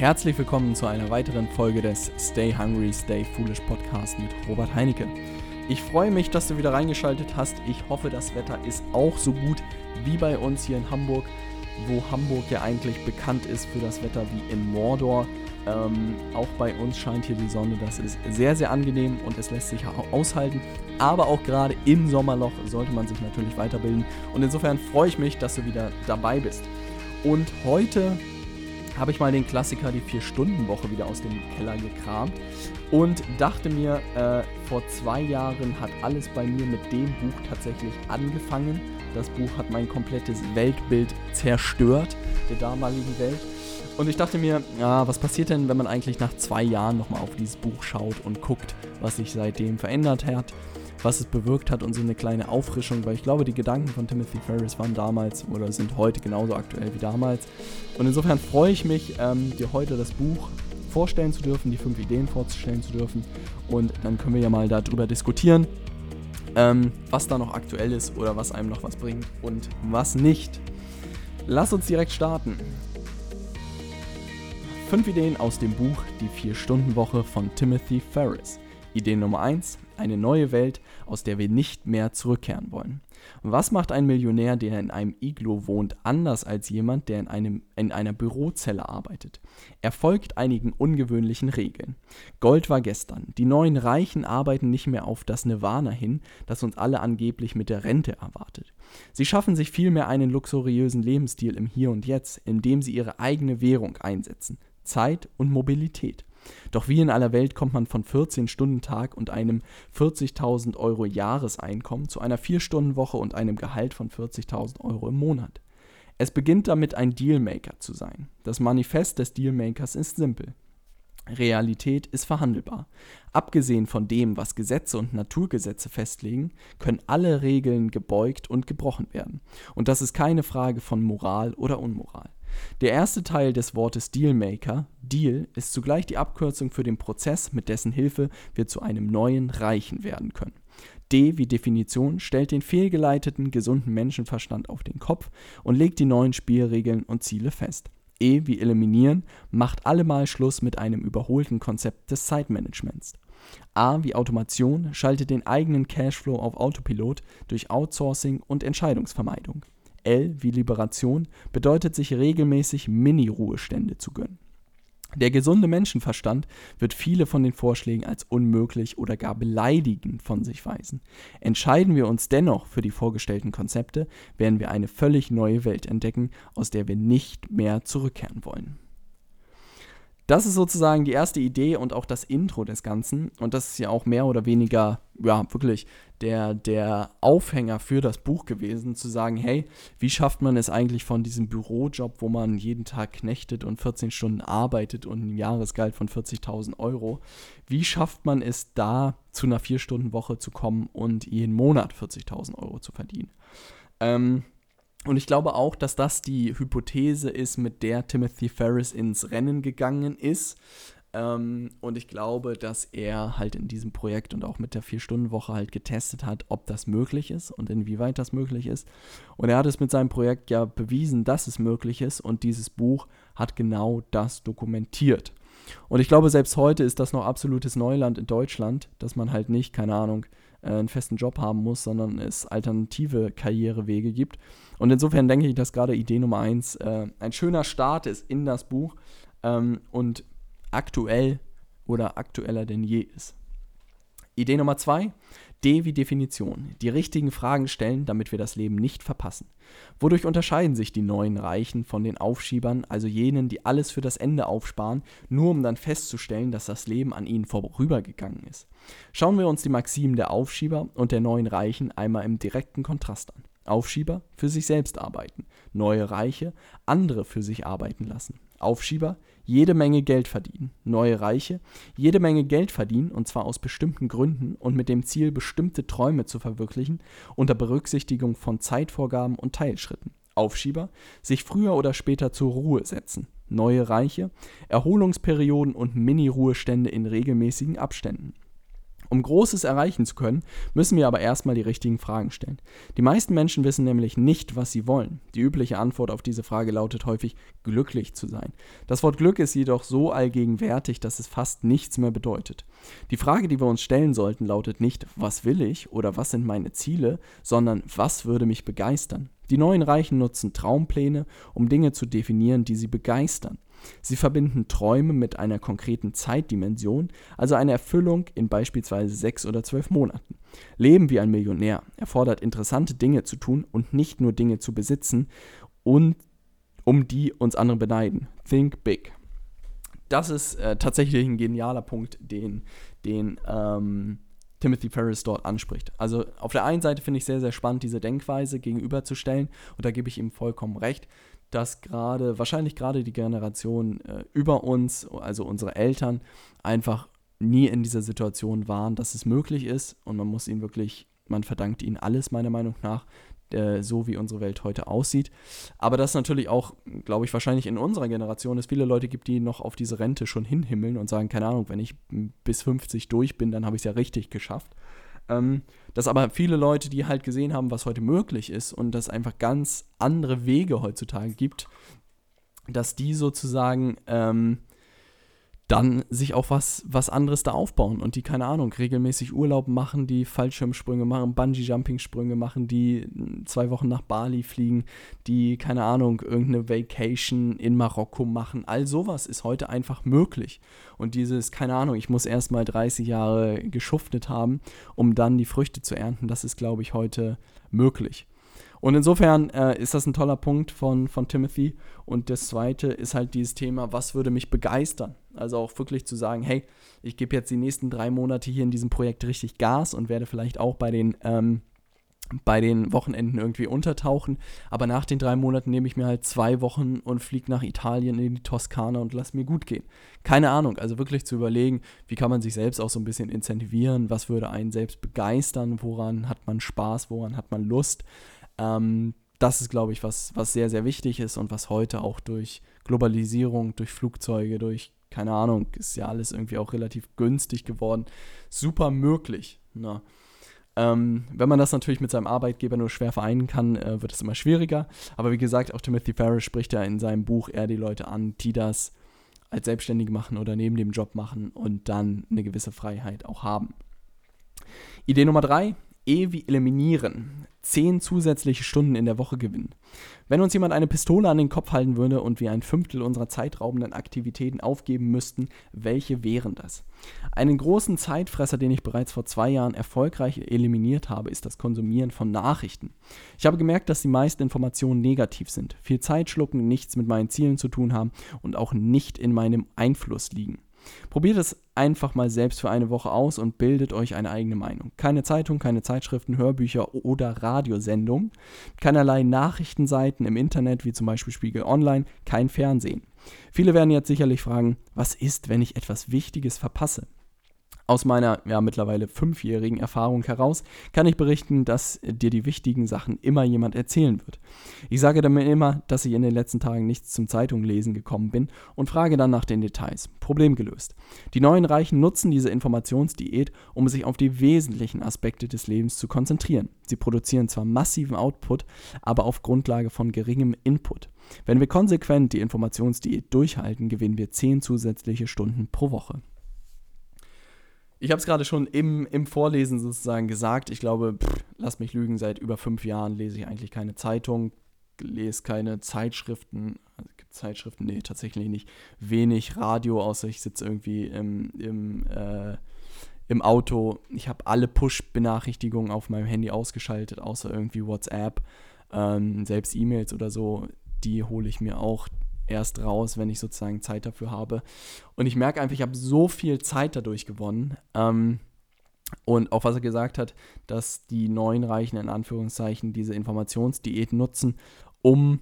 Herzlich willkommen zu einer weiteren Folge des Stay Hungry, Stay Foolish Podcast mit Robert Heinecke. Ich freue mich, dass du wieder reingeschaltet hast. Ich hoffe, das Wetter ist auch so gut wie bei uns hier in Hamburg, wo Hamburg ja eigentlich bekannt ist für das Wetter wie in Mordor. Ähm, auch bei uns scheint hier die Sonne, das ist sehr, sehr angenehm und es lässt sich aushalten. Aber auch gerade im Sommerloch sollte man sich natürlich weiterbilden. Und insofern freue ich mich, dass du wieder dabei bist. Und heute habe ich mal den Klassiker die Vier-Stunden-Woche wieder aus dem Keller gekramt und dachte mir, äh, vor zwei Jahren hat alles bei mir mit dem Buch tatsächlich angefangen. Das Buch hat mein komplettes Weltbild zerstört, der damaligen Welt. Und ich dachte mir, ja, was passiert denn, wenn man eigentlich nach zwei Jahren nochmal auf dieses Buch schaut und guckt, was sich seitdem verändert hat, was es bewirkt hat und so eine kleine Auffrischung, weil ich glaube, die Gedanken von Timothy Ferris waren damals oder sind heute genauso aktuell wie damals. Und insofern freue ich mich, ähm, dir heute das Buch vorstellen zu dürfen, die fünf Ideen vorzustellen zu dürfen. Und dann können wir ja mal darüber diskutieren, ähm, was da noch aktuell ist oder was einem noch was bringt und was nicht. Lass uns direkt starten. Fünf Ideen aus dem Buch Die Vier-Stunden-Woche von Timothy Ferris. Idee Nummer 1. Eine neue Welt, aus der wir nicht mehr zurückkehren wollen. Was macht ein Millionär, der in einem Iglo wohnt, anders als jemand, der in, einem, in einer Bürozelle arbeitet? Er folgt einigen ungewöhnlichen Regeln. Gold war gestern. Die neuen Reichen arbeiten nicht mehr auf das Nirvana hin, das uns alle angeblich mit der Rente erwartet. Sie schaffen sich vielmehr einen luxuriösen Lebensstil im Hier und Jetzt, indem sie ihre eigene Währung einsetzen, Zeit und Mobilität. Doch wie in aller Welt kommt man von 14-Stunden-Tag und einem 40.000 Euro Jahreseinkommen zu einer 4-Stunden-Woche und einem Gehalt von 40.000 Euro im Monat. Es beginnt damit, ein Dealmaker zu sein. Das Manifest des Dealmakers ist simpel. Realität ist verhandelbar. Abgesehen von dem, was Gesetze und Naturgesetze festlegen, können alle Regeln gebeugt und gebrochen werden. Und das ist keine Frage von Moral oder Unmoral. Der erste Teil des Wortes Dealmaker, Deal, ist zugleich die Abkürzung für den Prozess, mit dessen Hilfe wir zu einem neuen Reichen werden können. D wie Definition stellt den fehlgeleiteten, gesunden Menschenverstand auf den Kopf und legt die neuen Spielregeln und Ziele fest. E wie Eliminieren macht allemal Schluss mit einem überholten Konzept des Zeitmanagements. A wie Automation schaltet den eigenen Cashflow auf Autopilot durch Outsourcing und Entscheidungsvermeidung. L wie Liberation bedeutet sich regelmäßig Mini-Ruhestände zu gönnen. Der gesunde Menschenverstand wird viele von den Vorschlägen als unmöglich oder gar beleidigend von sich weisen. Entscheiden wir uns dennoch für die vorgestellten Konzepte, werden wir eine völlig neue Welt entdecken, aus der wir nicht mehr zurückkehren wollen. Das ist sozusagen die erste Idee und auch das Intro des Ganzen. Und das ist ja auch mehr oder weniger, ja, wirklich der, der Aufhänger für das Buch gewesen, zu sagen, hey, wie schafft man es eigentlich von diesem Bürojob, wo man jeden Tag knechtet und 14 Stunden arbeitet und ein Jahresgehalt von 40.000 Euro, wie schafft man es da zu einer 4-Stunden-Woche zu kommen und jeden Monat 40.000 Euro zu verdienen? Ähm, und ich glaube auch, dass das die Hypothese ist, mit der Timothy Ferris ins Rennen gegangen ist. Ähm, und ich glaube, dass er halt in diesem Projekt und auch mit der Vier-Stunden-Woche halt getestet hat, ob das möglich ist und inwieweit das möglich ist. Und er hat es mit seinem Projekt ja bewiesen, dass es möglich ist. Und dieses Buch hat genau das dokumentiert. Und ich glaube, selbst heute ist das noch absolutes Neuland in Deutschland, dass man halt nicht, keine Ahnung, einen festen Job haben muss, sondern es alternative Karrierewege gibt. Und insofern denke ich, dass gerade Idee Nummer eins äh, ein schöner Start ist in das Buch ähm, und aktuell oder aktueller denn je ist. Idee Nummer zwei, D wie Definition. Die richtigen Fragen stellen, damit wir das Leben nicht verpassen. Wodurch unterscheiden sich die neuen Reichen von den Aufschiebern, also jenen, die alles für das Ende aufsparen, nur um dann festzustellen, dass das Leben an ihnen vorübergegangen ist? Schauen wir uns die Maximen der Aufschieber und der neuen Reichen einmal im direkten Kontrast an. Aufschieber für sich selbst arbeiten, neue Reiche andere für sich arbeiten lassen. Aufschieber jede Menge Geld verdienen, neue Reiche jede Menge Geld verdienen und zwar aus bestimmten Gründen und mit dem Ziel, bestimmte Träume zu verwirklichen, unter Berücksichtigung von Zeitvorgaben und Teilschritten. Aufschieber sich früher oder später zur Ruhe setzen, neue Reiche Erholungsperioden und Mini-Ruhestände in regelmäßigen Abständen. Um Großes erreichen zu können, müssen wir aber erstmal die richtigen Fragen stellen. Die meisten Menschen wissen nämlich nicht, was sie wollen. Die übliche Antwort auf diese Frage lautet häufig, glücklich zu sein. Das Wort Glück ist jedoch so allgegenwärtig, dass es fast nichts mehr bedeutet. Die Frage, die wir uns stellen sollten, lautet nicht, was will ich oder was sind meine Ziele, sondern was würde mich begeistern. Die neuen Reichen nutzen Traumpläne, um Dinge zu definieren, die sie begeistern. Sie verbinden Träume mit einer konkreten Zeitdimension, also einer Erfüllung in beispielsweise sechs oder zwölf Monaten. Leben wie ein Millionär erfordert interessante Dinge zu tun und nicht nur Dinge zu besitzen, und, um die uns andere beneiden. Think big. Das ist äh, tatsächlich ein genialer Punkt, den, den ähm, Timothy Ferris dort anspricht. Also auf der einen Seite finde ich sehr, sehr spannend, diese Denkweise gegenüberzustellen und da gebe ich ihm vollkommen recht dass gerade, wahrscheinlich gerade die Generation äh, über uns, also unsere Eltern, einfach nie in dieser Situation waren, dass es möglich ist und man muss ihnen wirklich, man verdankt ihnen alles meiner Meinung nach, äh, so wie unsere Welt heute aussieht. Aber das natürlich auch, glaube ich, wahrscheinlich in unserer Generation es viele Leute gibt, die noch auf diese Rente schon hinhimmeln und sagen, keine Ahnung, wenn ich bis 50 durch bin, dann habe ich es ja richtig geschafft. Ähm, dass aber viele Leute, die halt gesehen haben, was heute möglich ist und dass einfach ganz andere Wege heutzutage gibt, dass die sozusagen ähm, dann sich auch was, was anderes da aufbauen und die, keine Ahnung, regelmäßig Urlaub machen, die Fallschirmsprünge machen, Bungee-Jumping-Sprünge machen, die zwei Wochen nach Bali fliegen, die, keine Ahnung, irgendeine Vacation in Marokko machen. All sowas ist heute einfach möglich. Und dieses, keine Ahnung, ich muss erst mal 30 Jahre geschuftet haben, um dann die Früchte zu ernten, das ist, glaube ich, heute möglich. Und insofern äh, ist das ein toller Punkt von, von Timothy. Und das zweite ist halt dieses Thema, was würde mich begeistern? Also auch wirklich zu sagen, hey, ich gebe jetzt die nächsten drei Monate hier in diesem Projekt richtig Gas und werde vielleicht auch bei den, ähm, bei den Wochenenden irgendwie untertauchen. Aber nach den drei Monaten nehme ich mir halt zwei Wochen und fliege nach Italien in die Toskana und lass mir gut gehen. Keine Ahnung, also wirklich zu überlegen, wie kann man sich selbst auch so ein bisschen incentivieren, was würde einen selbst begeistern, woran hat man Spaß, woran hat man Lust. Ähm, das ist, glaube ich, was, was sehr, sehr wichtig ist und was heute auch durch Globalisierung, durch Flugzeuge, durch, keine Ahnung, ist ja alles irgendwie auch relativ günstig geworden, super möglich. Ne? Ähm, wenn man das natürlich mit seinem Arbeitgeber nur schwer vereinen kann, äh, wird es immer schwieriger. Aber wie gesagt, auch Timothy Ferris spricht ja in seinem Buch eher die Leute an, die das als Selbstständige machen oder neben dem Job machen und dann eine gewisse Freiheit auch haben. Idee Nummer drei, E wie eliminieren. 10 zusätzliche Stunden in der Woche gewinnen. Wenn uns jemand eine Pistole an den Kopf halten würde und wir ein Fünftel unserer zeitraubenden Aktivitäten aufgeben müssten, welche wären das? Einen großen Zeitfresser, den ich bereits vor zwei Jahren erfolgreich eliminiert habe, ist das Konsumieren von Nachrichten. Ich habe gemerkt, dass die meisten Informationen negativ sind, viel Zeit schlucken, nichts mit meinen Zielen zu tun haben und auch nicht in meinem Einfluss liegen. Probiert es einfach mal selbst für eine Woche aus und bildet euch eine eigene Meinung. Keine Zeitung, keine Zeitschriften, Hörbücher oder Radiosendungen, keinerlei Nachrichtenseiten im Internet wie zum Beispiel Spiegel Online, kein Fernsehen. Viele werden jetzt sicherlich fragen, was ist, wenn ich etwas Wichtiges verpasse? Aus meiner ja mittlerweile fünfjährigen Erfahrung heraus kann ich berichten, dass dir die wichtigen Sachen immer jemand erzählen wird. Ich sage damit immer, dass ich in den letzten Tagen nichts zum Zeitunglesen gekommen bin und frage dann nach den Details. Problem gelöst. Die neuen Reichen nutzen diese Informationsdiät, um sich auf die wesentlichen Aspekte des Lebens zu konzentrieren. Sie produzieren zwar massiven Output, aber auf Grundlage von geringem Input. Wenn wir konsequent die Informationsdiät durchhalten, gewinnen wir 10 zusätzliche Stunden pro Woche. Ich habe es gerade schon im, im Vorlesen sozusagen gesagt. Ich glaube, pff, lass mich lügen, seit über fünf Jahren lese ich eigentlich keine Zeitung, lese keine Zeitschriften. Also, gibt Zeitschriften? Nee, tatsächlich nicht. Wenig Radio, außer ich sitze irgendwie im, im, äh, im Auto. Ich habe alle Push-Benachrichtigungen auf meinem Handy ausgeschaltet, außer irgendwie WhatsApp. Ähm, selbst E-Mails oder so, die hole ich mir auch erst raus, wenn ich sozusagen Zeit dafür habe. Und ich merke einfach, ich habe so viel Zeit dadurch gewonnen. Ähm, und auch was er gesagt hat, dass die neuen Reichen in Anführungszeichen diese Informationsdiät nutzen, um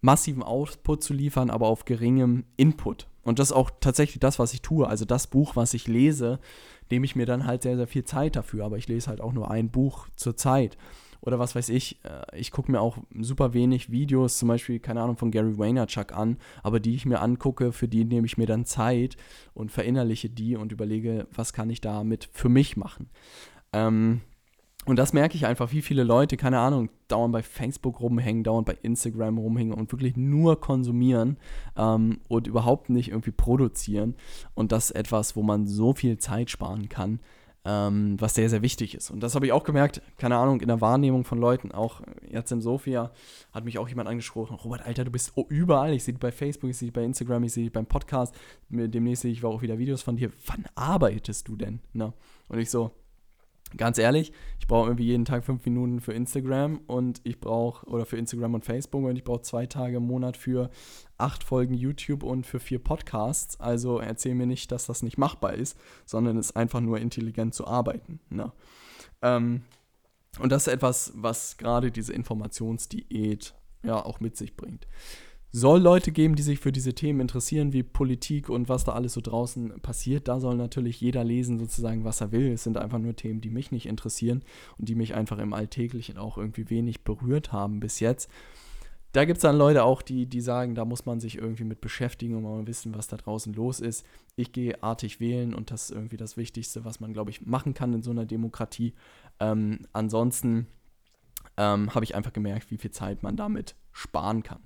massiven Output zu liefern, aber auf geringem Input. Und das ist auch tatsächlich das, was ich tue. Also das Buch, was ich lese, nehme ich mir dann halt sehr, sehr viel Zeit dafür. Aber ich lese halt auch nur ein Buch zur Zeit. Oder was weiß ich, äh, ich gucke mir auch super wenig Videos, zum Beispiel, keine Ahnung, von Gary Vaynerchuk an, aber die ich mir angucke, für die nehme ich mir dann Zeit und verinnerliche die und überlege, was kann ich damit für mich machen. Ähm, und das merke ich einfach, wie viele Leute, keine Ahnung, dauernd bei Facebook rumhängen, dauernd bei Instagram rumhängen und wirklich nur konsumieren ähm, und überhaupt nicht irgendwie produzieren. Und das ist etwas, wo man so viel Zeit sparen kann, ähm, was sehr, sehr wichtig ist. Und das habe ich auch gemerkt, keine Ahnung, in der Wahrnehmung von Leuten, auch jetzt im Sofia hat mich auch jemand angesprochen, Robert, Alter, du bist überall, ich sehe dich bei Facebook, ich sehe dich bei Instagram, ich sehe dich beim Podcast, demnächst sehe ich auch wieder Videos von dir, wann arbeitest du denn? Ne? Und ich so, ganz ehrlich, ich brauche irgendwie jeden Tag fünf Minuten für Instagram und ich brauche, oder für Instagram und Facebook und ich brauche zwei Tage im Monat für acht Folgen YouTube und für vier Podcasts. Also erzähl mir nicht, dass das nicht machbar ist, sondern es ist einfach nur intelligent zu arbeiten. Ne? Ähm, und das ist etwas, was gerade diese Informationsdiät ja auch mit sich bringt soll Leute geben, die sich für diese Themen interessieren, wie Politik und was da alles so draußen passiert. Da soll natürlich jeder lesen, sozusagen, was er will. Es sind einfach nur Themen, die mich nicht interessieren und die mich einfach im Alltäglichen auch irgendwie wenig berührt haben bis jetzt. Da gibt es dann Leute auch, die, die sagen, da muss man sich irgendwie mit beschäftigen und mal wissen, was da draußen los ist. Ich gehe artig wählen und das ist irgendwie das Wichtigste, was man, glaube ich, machen kann in so einer Demokratie. Ähm, ansonsten ähm, habe ich einfach gemerkt, wie viel Zeit man damit sparen kann.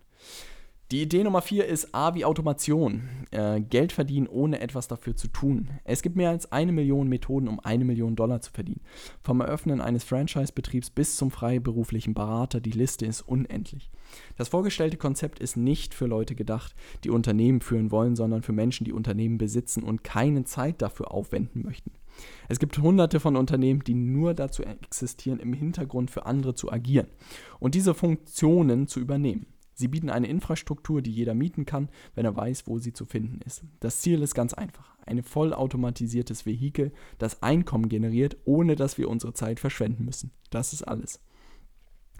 Die Idee Nummer vier ist A wie Automation. Äh, Geld verdienen, ohne etwas dafür zu tun. Es gibt mehr als eine Million Methoden, um eine Million Dollar zu verdienen. Vom Eröffnen eines Franchise-Betriebs bis zum freiberuflichen Berater, die Liste ist unendlich. Das vorgestellte Konzept ist nicht für Leute gedacht, die Unternehmen führen wollen, sondern für Menschen, die Unternehmen besitzen und keine Zeit dafür aufwenden möchten. Es gibt hunderte von Unternehmen, die nur dazu existieren, im Hintergrund für andere zu agieren und diese Funktionen zu übernehmen. Sie bieten eine Infrastruktur, die jeder mieten kann, wenn er weiß, wo sie zu finden ist. Das Ziel ist ganz einfach. Ein vollautomatisiertes Vehikel, das Einkommen generiert, ohne dass wir unsere Zeit verschwenden müssen. Das ist alles.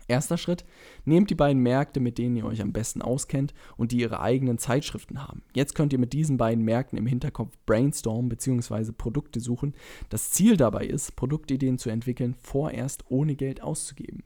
Erster Schritt, nehmt die beiden Märkte, mit denen ihr euch am besten auskennt und die ihre eigenen Zeitschriften haben. Jetzt könnt ihr mit diesen beiden Märkten im Hinterkopf brainstormen bzw. Produkte suchen. Das Ziel dabei ist, Produktideen zu entwickeln, vorerst ohne Geld auszugeben.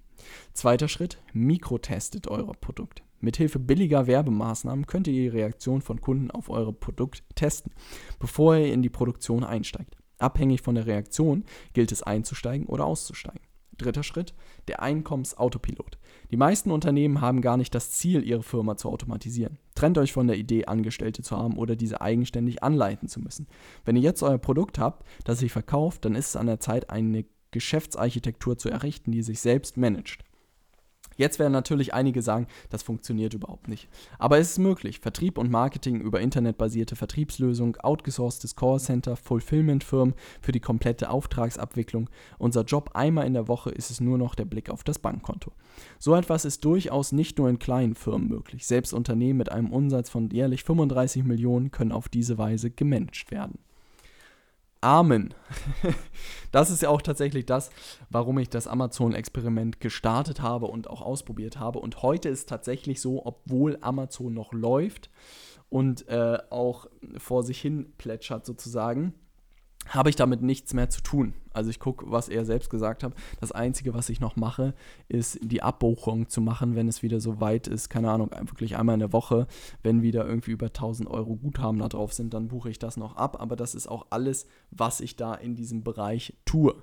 Zweiter Schritt, mikrotestet euer Produkt. Mithilfe billiger Werbemaßnahmen könnt ihr die Reaktion von Kunden auf euer Produkt testen, bevor ihr in die Produktion einsteigt. Abhängig von der Reaktion gilt es einzusteigen oder auszusteigen. Dritter Schritt, der Einkommensautopilot. Die meisten Unternehmen haben gar nicht das Ziel, ihre Firma zu automatisieren. Trennt euch von der Idee, Angestellte zu haben oder diese eigenständig anleiten zu müssen. Wenn ihr jetzt euer Produkt habt, das sich verkauft, dann ist es an der Zeit, eine Geschäftsarchitektur zu errichten, die sich selbst managt. Jetzt werden natürlich einige sagen, das funktioniert überhaupt nicht. Aber es ist möglich. Vertrieb und Marketing über internetbasierte Vertriebslösung, outgesourcetes Callcenter, Fulfillment-Firmen für die komplette Auftragsabwicklung. Unser Job einmal in der Woche ist es nur noch der Blick auf das Bankkonto. So etwas ist durchaus nicht nur in kleinen Firmen möglich. Selbst Unternehmen mit einem Umsatz von jährlich 35 Millionen können auf diese Weise gemanagt werden. Amen. Das ist ja auch tatsächlich das, warum ich das Amazon-Experiment gestartet habe und auch ausprobiert habe. Und heute ist tatsächlich so, obwohl Amazon noch läuft und äh, auch vor sich hin plätschert sozusagen, habe ich damit nichts mehr zu tun. Also ich gucke, was er selbst gesagt hat. Das Einzige, was ich noch mache, ist die Abbuchung zu machen, wenn es wieder so weit ist. Keine Ahnung, wirklich einmal in der Woche. Wenn wieder irgendwie über 1000 Euro Guthaben da drauf sind, dann buche ich das noch ab. Aber das ist auch alles, was ich da in diesem Bereich tue.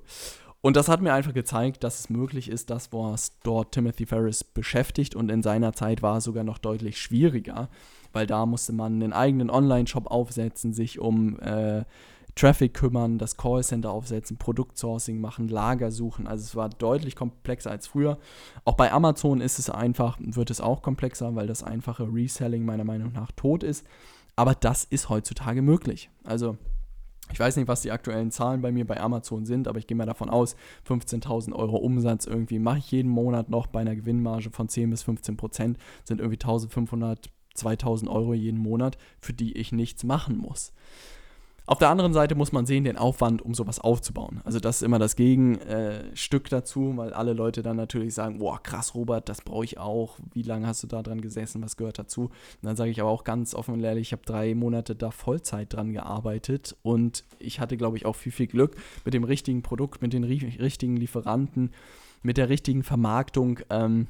Und das hat mir einfach gezeigt, dass es möglich ist, das, was dort Timothy Ferris beschäftigt. Und in seiner Zeit war es sogar noch deutlich schwieriger, weil da musste man einen eigenen Online-Shop aufsetzen, sich um äh, Traffic kümmern, das Callcenter aufsetzen, Produktsourcing machen, Lager suchen. Also es war deutlich komplexer als früher. Auch bei Amazon ist es einfach, wird es auch komplexer, weil das einfache Reselling meiner Meinung nach tot ist. Aber das ist heutzutage möglich. Also ich weiß nicht, was die aktuellen Zahlen bei mir bei Amazon sind, aber ich gehe mal davon aus, 15.000 Euro Umsatz irgendwie mache ich jeden Monat noch bei einer Gewinnmarge von 10 bis 15 Prozent, sind irgendwie 1.500, 2.000 Euro jeden Monat, für die ich nichts machen muss. Auf der anderen Seite muss man sehen, den Aufwand, um sowas aufzubauen. Also das ist immer das Gegenstück dazu, weil alle Leute dann natürlich sagen, boah, krass, Robert, das brauche ich auch. Wie lange hast du da dran gesessen? Was gehört dazu? Und dann sage ich aber auch ganz offen und ehrlich, ich habe drei Monate da Vollzeit dran gearbeitet und ich hatte, glaube ich, auch viel, viel Glück mit dem richtigen Produkt, mit den richtigen Lieferanten, mit der richtigen Vermarktung. Ähm,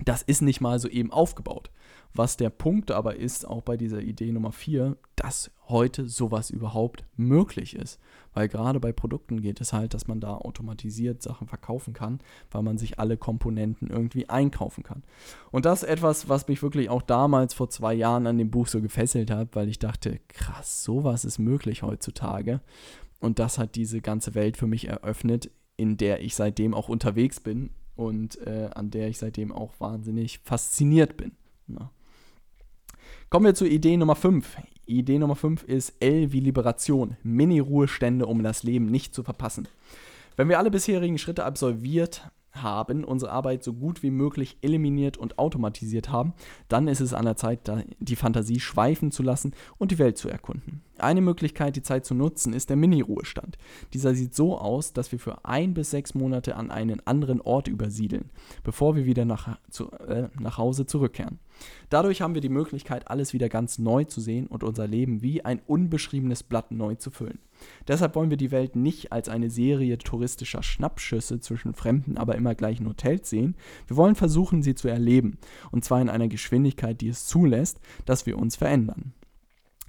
das ist nicht mal so eben aufgebaut. Was der Punkt aber ist, auch bei dieser Idee Nummer 4, dass heute sowas überhaupt möglich ist. Weil gerade bei Produkten geht es halt, dass man da automatisiert Sachen verkaufen kann, weil man sich alle Komponenten irgendwie einkaufen kann. Und das ist etwas, was mich wirklich auch damals vor zwei Jahren an dem Buch so gefesselt hat, weil ich dachte, krass, sowas ist möglich heutzutage. Und das hat diese ganze Welt für mich eröffnet, in der ich seitdem auch unterwegs bin und äh, an der ich seitdem auch wahnsinnig fasziniert bin. Na. Kommen wir zu Idee Nummer 5. Idee Nummer 5 ist L wie Liberation. Mini-Ruhestände, um das Leben nicht zu verpassen. Wenn wir alle bisherigen Schritte absolviert haben, unsere Arbeit so gut wie möglich eliminiert und automatisiert haben, dann ist es an der Zeit, die Fantasie schweifen zu lassen und die Welt zu erkunden. Eine Möglichkeit, die Zeit zu nutzen, ist der Mini-Ruhestand. Dieser sieht so aus, dass wir für ein bis sechs Monate an einen anderen Ort übersiedeln, bevor wir wieder nach, zu, äh, nach Hause zurückkehren. Dadurch haben wir die Möglichkeit, alles wieder ganz neu zu sehen und unser Leben wie ein unbeschriebenes Blatt neu zu füllen. Deshalb wollen wir die Welt nicht als eine Serie touristischer Schnappschüsse zwischen fremden, aber immer gleichen Hotels sehen. Wir wollen versuchen, sie zu erleben. Und zwar in einer Geschwindigkeit, die es zulässt, dass wir uns verändern.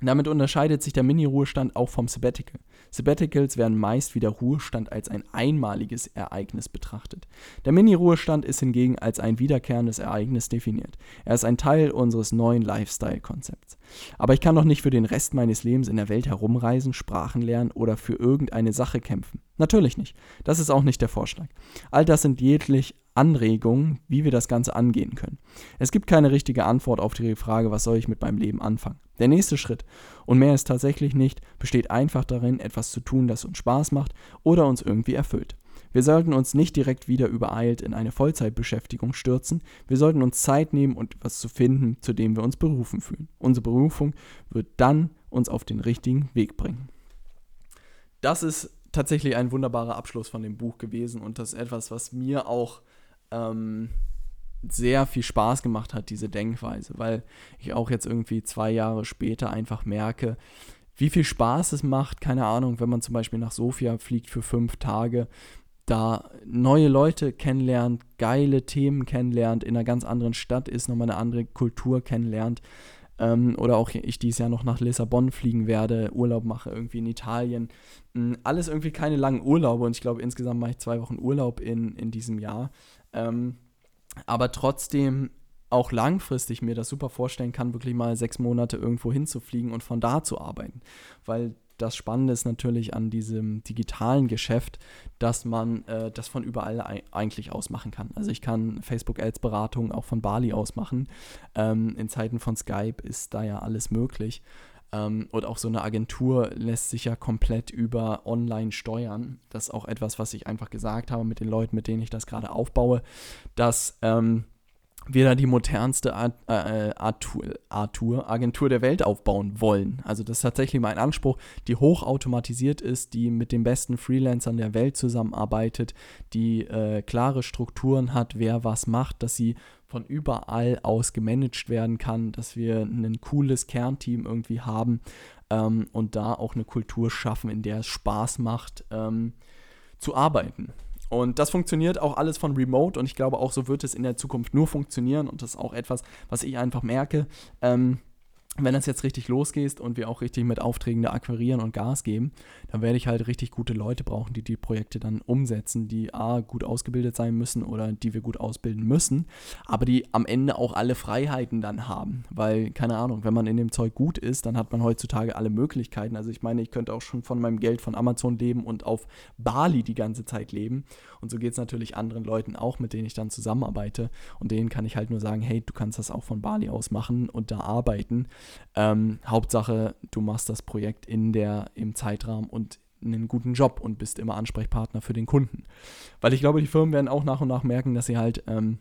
Damit unterscheidet sich der Mini-Ruhestand auch vom Sabbatical. Sabbaticals werden meist wie der Ruhestand als ein einmaliges Ereignis betrachtet. Der Mini-Ruhestand ist hingegen als ein wiederkehrendes Ereignis definiert. Er ist ein Teil unseres neuen Lifestyle-Konzepts. Aber ich kann doch nicht für den Rest meines Lebens in der Welt herumreisen, Sprachen lernen oder für irgendeine Sache kämpfen. Natürlich nicht. Das ist auch nicht der Vorschlag. All das sind jeglich Anregungen, wie wir das Ganze angehen können. Es gibt keine richtige Antwort auf die Frage, was soll ich mit meinem Leben anfangen. Der nächste Schritt, und mehr ist tatsächlich nicht, besteht einfach darin, etwas zu tun, das uns Spaß macht oder uns irgendwie erfüllt. Wir sollten uns nicht direkt wieder übereilt in eine Vollzeitbeschäftigung stürzen. Wir sollten uns Zeit nehmen und etwas zu finden, zu dem wir uns berufen fühlen. Unsere Berufung wird dann uns auf den richtigen Weg bringen. Das ist tatsächlich ein wunderbarer Abschluss von dem Buch gewesen und das ist etwas, was mir auch ähm, sehr viel Spaß gemacht hat, diese Denkweise, weil ich auch jetzt irgendwie zwei Jahre später einfach merke, wie viel Spaß es macht, keine Ahnung, wenn man zum Beispiel nach Sofia fliegt für fünf Tage, da neue Leute kennenlernt, geile Themen kennenlernt, in einer ganz anderen Stadt ist, nochmal eine andere Kultur kennenlernt. Ähm, oder auch ich dieses Jahr noch nach Lissabon fliegen werde, Urlaub mache irgendwie in Italien. Ähm, alles irgendwie keine langen Urlaube und ich glaube, insgesamt mache ich zwei Wochen Urlaub in, in diesem Jahr. Ähm, aber trotzdem auch langfristig mir das super vorstellen kann, wirklich mal sechs Monate irgendwo hinzufliegen und von da zu arbeiten. Weil das Spannende ist natürlich an diesem digitalen Geschäft, dass man äh, das von überall eigentlich aus machen kann. Also ich kann Facebook Ads Beratung auch von Bali aus machen. Ähm, in Zeiten von Skype ist da ja alles möglich. Ähm, und auch so eine Agentur lässt sich ja komplett über online steuern. Das ist auch etwas, was ich einfach gesagt habe mit den Leuten, mit denen ich das gerade aufbaue, dass ähm, wir da die modernste Art, äh, Artur, Artur, Agentur der Welt aufbauen wollen. Also das ist tatsächlich mein Anspruch, die hochautomatisiert ist, die mit den besten Freelancern der Welt zusammenarbeitet, die äh, klare Strukturen hat, wer was macht, dass sie von überall aus gemanagt werden kann, dass wir ein cooles Kernteam irgendwie haben ähm, und da auch eine Kultur schaffen, in der es Spaß macht ähm, zu arbeiten. Und das funktioniert auch alles von Remote und ich glaube auch so wird es in der Zukunft nur funktionieren und das ist auch etwas, was ich einfach merke. Ähm, wenn das jetzt richtig losgeht und wir auch richtig mit Aufträgen da akquirieren und Gas geben, dann werde ich halt richtig gute Leute brauchen, die die Projekte dann umsetzen, die A, gut ausgebildet sein müssen oder die wir gut ausbilden müssen, aber die am Ende auch alle Freiheiten dann haben. Weil, keine Ahnung, wenn man in dem Zeug gut ist, dann hat man heutzutage alle Möglichkeiten. Also ich meine, ich könnte auch schon von meinem Geld von Amazon leben und auf Bali die ganze Zeit leben. Und so geht es natürlich anderen Leuten auch, mit denen ich dann zusammenarbeite. Und denen kann ich halt nur sagen, hey, du kannst das auch von Bali aus machen und da arbeiten. Ähm, Hauptsache, du machst das Projekt in der, im Zeitrahmen und einen guten Job und bist immer Ansprechpartner für den Kunden. Weil ich glaube, die Firmen werden auch nach und nach merken, dass sie halt ähm,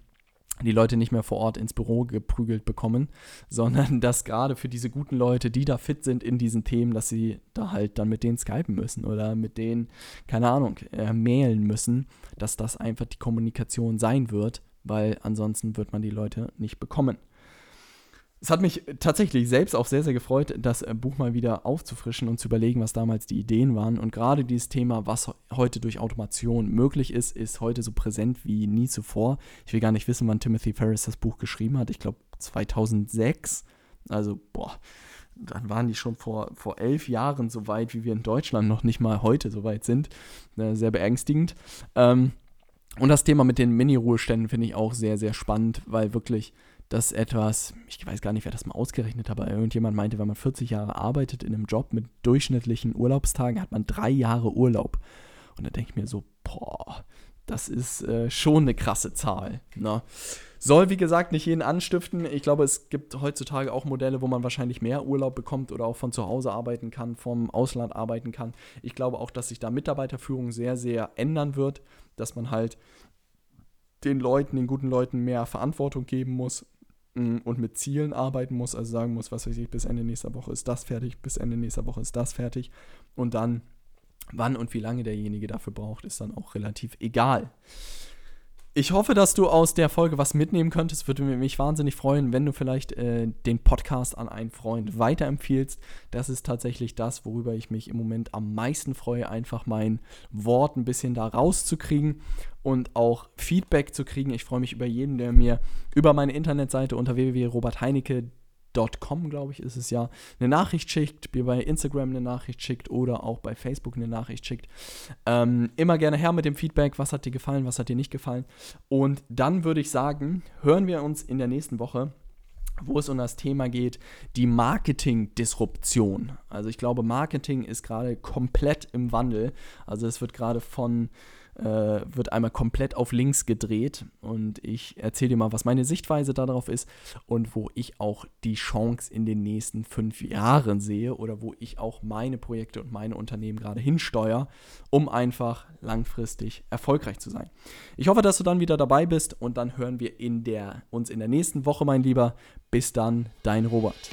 die Leute nicht mehr vor Ort ins Büro geprügelt bekommen, sondern dass gerade für diese guten Leute, die da fit sind in diesen Themen, dass sie da halt dann mit denen skypen müssen oder mit denen, keine Ahnung, äh, mailen müssen, dass das einfach die Kommunikation sein wird, weil ansonsten wird man die Leute nicht bekommen. Es hat mich tatsächlich selbst auch sehr, sehr gefreut, das äh, Buch mal wieder aufzufrischen und zu überlegen, was damals die Ideen waren. Und gerade dieses Thema, was heute durch Automation möglich ist, ist heute so präsent wie nie zuvor. Ich will gar nicht wissen, wann Timothy Ferris das Buch geschrieben hat. Ich glaube 2006. Also, boah, dann waren die schon vor, vor elf Jahren so weit, wie wir in Deutschland noch nicht mal heute so weit sind. Äh, sehr beängstigend. Ähm, und das Thema mit den Mini-Ruheständen finde ich auch sehr, sehr spannend, weil wirklich dass etwas, ich weiß gar nicht, wer das mal ausgerechnet hat, aber irgendjemand meinte, wenn man 40 Jahre arbeitet in einem Job mit durchschnittlichen Urlaubstagen, hat man drei Jahre Urlaub. Und da denke ich mir so, boah, das ist äh, schon eine krasse Zahl. Ne? Soll, wie gesagt, nicht jeden anstiften. Ich glaube, es gibt heutzutage auch Modelle, wo man wahrscheinlich mehr Urlaub bekommt oder auch von zu Hause arbeiten kann, vom Ausland arbeiten kann. Ich glaube auch, dass sich da Mitarbeiterführung sehr, sehr ändern wird, dass man halt den Leuten, den guten Leuten mehr Verantwortung geben muss und mit Zielen arbeiten muss, also sagen muss, was weiß ich, bis Ende nächster Woche ist das fertig, bis Ende nächster Woche ist das fertig und dann wann und wie lange derjenige dafür braucht, ist dann auch relativ egal. Ich hoffe, dass du aus der Folge was mitnehmen könntest. Würde mich wahnsinnig freuen, wenn du vielleicht äh, den Podcast an einen Freund weiterempfiehlst. Das ist tatsächlich das, worüber ich mich im Moment am meisten freue, einfach mein Wort ein bisschen da rauszukriegen und auch Feedback zu kriegen. Ich freue mich über jeden, der mir über meine Internetseite unter www.robertheinecke.de Com, glaube ich, ist es ja, eine Nachricht schickt, mir bei Instagram eine Nachricht schickt oder auch bei Facebook eine Nachricht schickt. Ähm, immer gerne her mit dem Feedback, was hat dir gefallen, was hat dir nicht gefallen. Und dann würde ich sagen, hören wir uns in der nächsten Woche wo es um das Thema geht, die Marketing-Disruption. Also ich glaube, Marketing ist gerade komplett im Wandel. Also es wird gerade von äh, wird einmal komplett auf links gedreht und ich erzähle dir mal, was meine Sichtweise darauf ist und wo ich auch die Chance in den nächsten fünf Jahren sehe oder wo ich auch meine Projekte und meine Unternehmen gerade hinsteuere, um einfach langfristig erfolgreich zu sein. Ich hoffe, dass du dann wieder dabei bist und dann hören wir in der, uns in der nächsten Woche, mein Lieber. Bis dann, dein Robert.